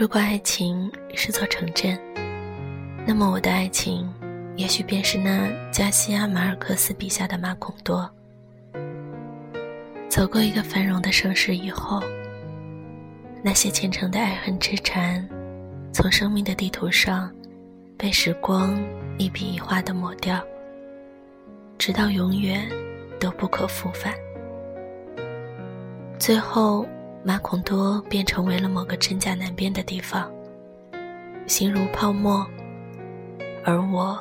如果爱情是座城镇，那么我的爱情，也许便是那加西亚马尔克斯笔下的马孔多。走过一个繁荣的盛世以后，那些虔诚的爱恨之缠，从生命的地图上，被时光一笔一画的抹掉，直到永远都不可复返。最后。马孔多便成为了某个真假难辨的地方，形如泡沫。而我，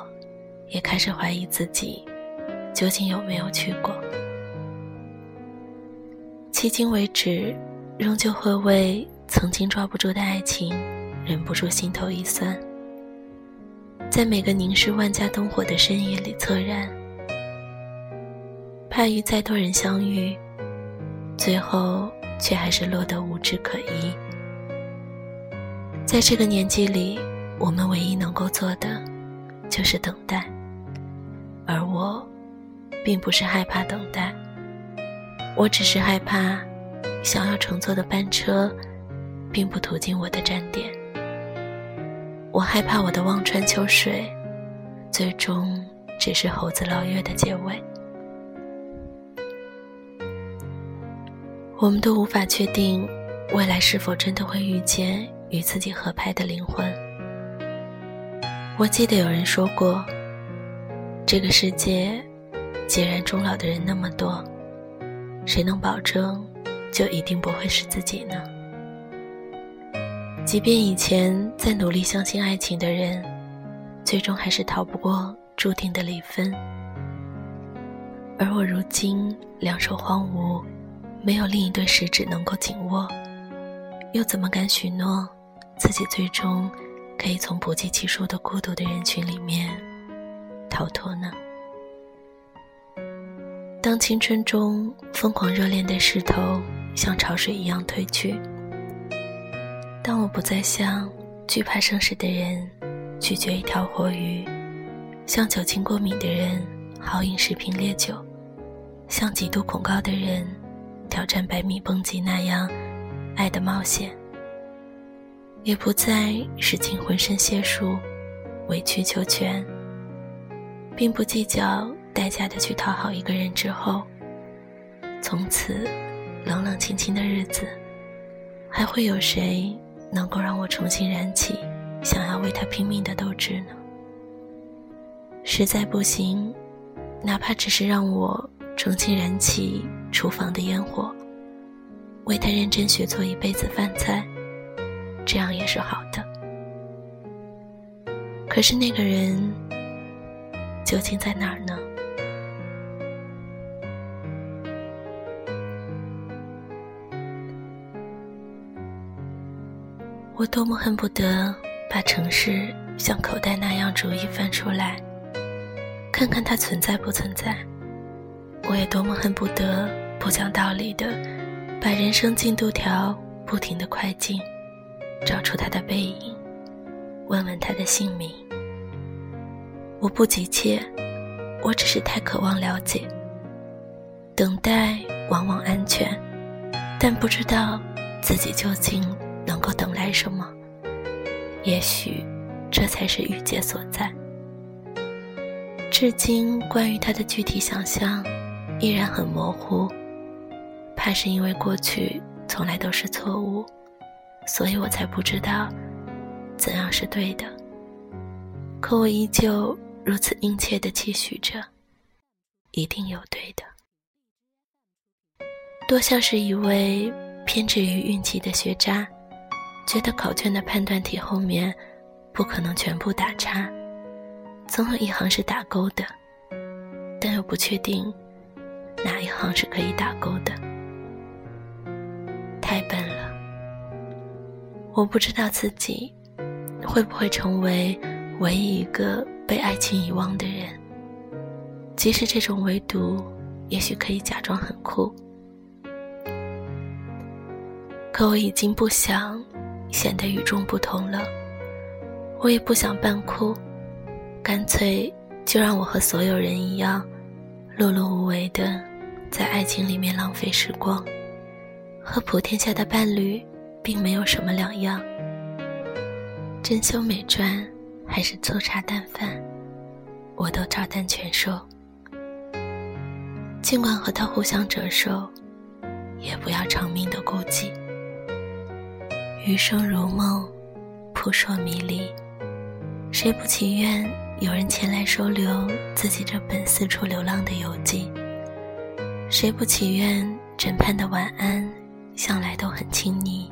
也开始怀疑自己，究竟有没有去过。迄今为止，仍旧会为曾经抓不住的爱情，忍不住心头一酸。在每个凝视万家灯火的深夜里恻然，怕与再多人相遇，最后。却还是落得无枝可依。在这个年纪里，我们唯一能够做的，就是等待。而我，并不是害怕等待，我只是害怕，想要乘坐的班车，并不途经我的站点。我害怕我的望穿秋水，最终只是猴子捞月的结尾。我们都无法确定，未来是否真的会遇见与自己合拍的灵魂。我记得有人说过，这个世界，孑然终老的人那么多，谁能保证，就一定不会是自己呢？即便以前再努力相信爱情的人，最终还是逃不过注定的离分。而我如今两手荒芜。没有另一对食指能够紧握，又怎么敢许诺自己最终可以从不计其数的孤独的人群里面逃脱呢？当青春中疯狂热恋的势头像潮水一样退去，当我不再像惧怕生食的人拒绝一条活鱼，像酒精过敏的人豪饮十瓶烈酒，像极度恐高的人。挑战百米蹦极那样爱的冒险，也不再使尽浑身解数委曲求全，并不计较代价的去讨好一个人之后，从此冷冷清清的日子，还会有谁能够让我重新燃起想要为他拼命的斗志呢？实在不行，哪怕只是让我重新燃起。厨房的烟火，为他认真学做一辈子饭菜，这样也是好的。可是那个人究竟在哪儿呢？我多么恨不得把城市像口袋那样逐一翻出来，看看它存在不存在。我也多么恨不得不讲道理的，把人生进度条不停的快进，找出他的背影，问问他的姓名。我不急切，我只是太渴望了解。等待往往安全，但不知道自己究竟能够等来什么。也许，这才是郁结所在。至今，关于他的具体想象。依然很模糊，怕是因为过去从来都是错误，所以我才不知道怎样是对的。可我依旧如此殷切地期许着，一定有对的。多像是一位偏执于运气的学渣，觉得考卷的判断题后面不可能全部打叉，总有一行是打勾的，但又不确定。哪一行是可以打勾的？太笨了！我不知道自己会不会成为唯一一个被爱情遗忘的人。即使这种唯独，也许可以假装很酷，可我已经不想显得与众不同了。我也不想扮酷，干脆就让我和所有人一样，碌碌无为的。在爱情里面浪费时光，和普天下的伴侣并没有什么两样。珍馐美馔还是粗茶淡饭，我都照单全收。尽管和他互相折寿，也不要长命的孤寂。余生如梦，扑朔迷离，谁不情愿有人前来收留自己这本四处流浪的游记？谁不祈愿枕畔的晚安，向来都很亲昵？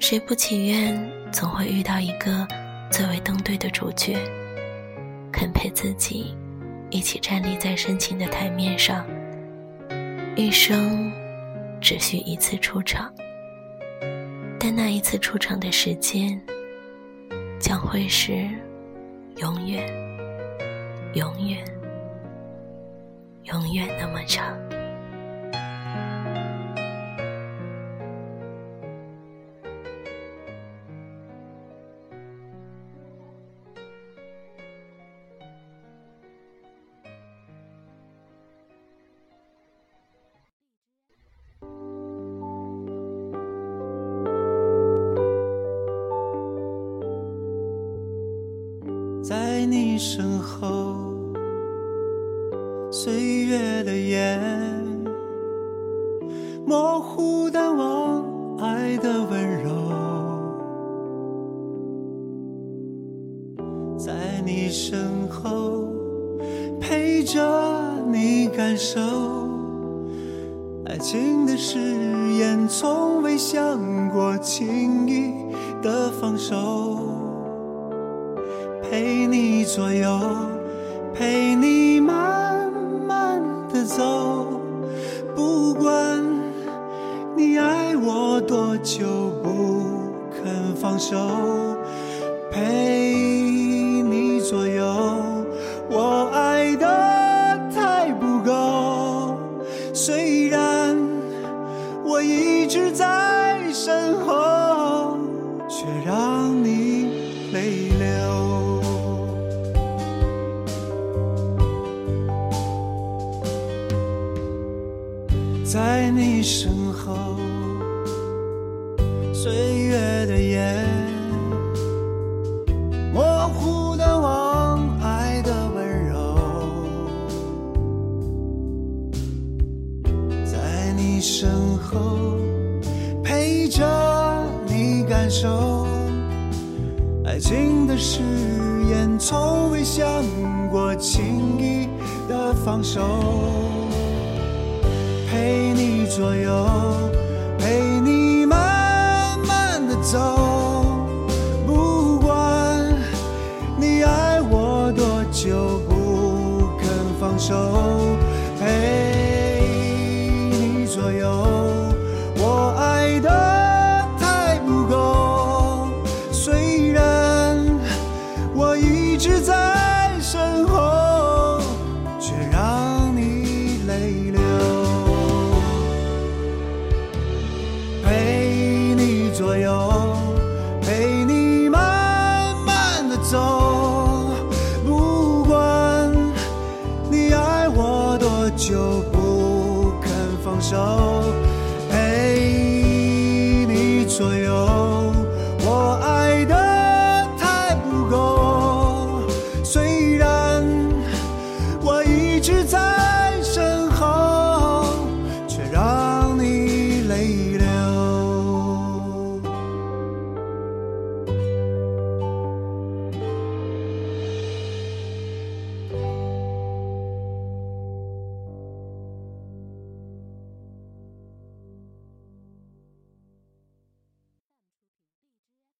谁不祈愿总会遇到一个最为登对的主角，肯陪自己一起站立在深情的台面上？一生只需一次出场，但那一次出场的时间，将会是永远、永远。永远那么长。在你身后。岁月的眼，模糊淡忘爱的温柔，在你身后陪着你感受，爱情的誓言从未想过轻易的放手，陪你左右，陪你慢。走，不管你爱我多久，不肯放手，陪你左右。我爱的太不够，虽然我一直在身后，却让你眼，模糊淡忘爱的温柔。在你身后，陪着你感受，爱情的誓言，从未想过轻易的放手。陪你左右，又，不肯放手。陪你左右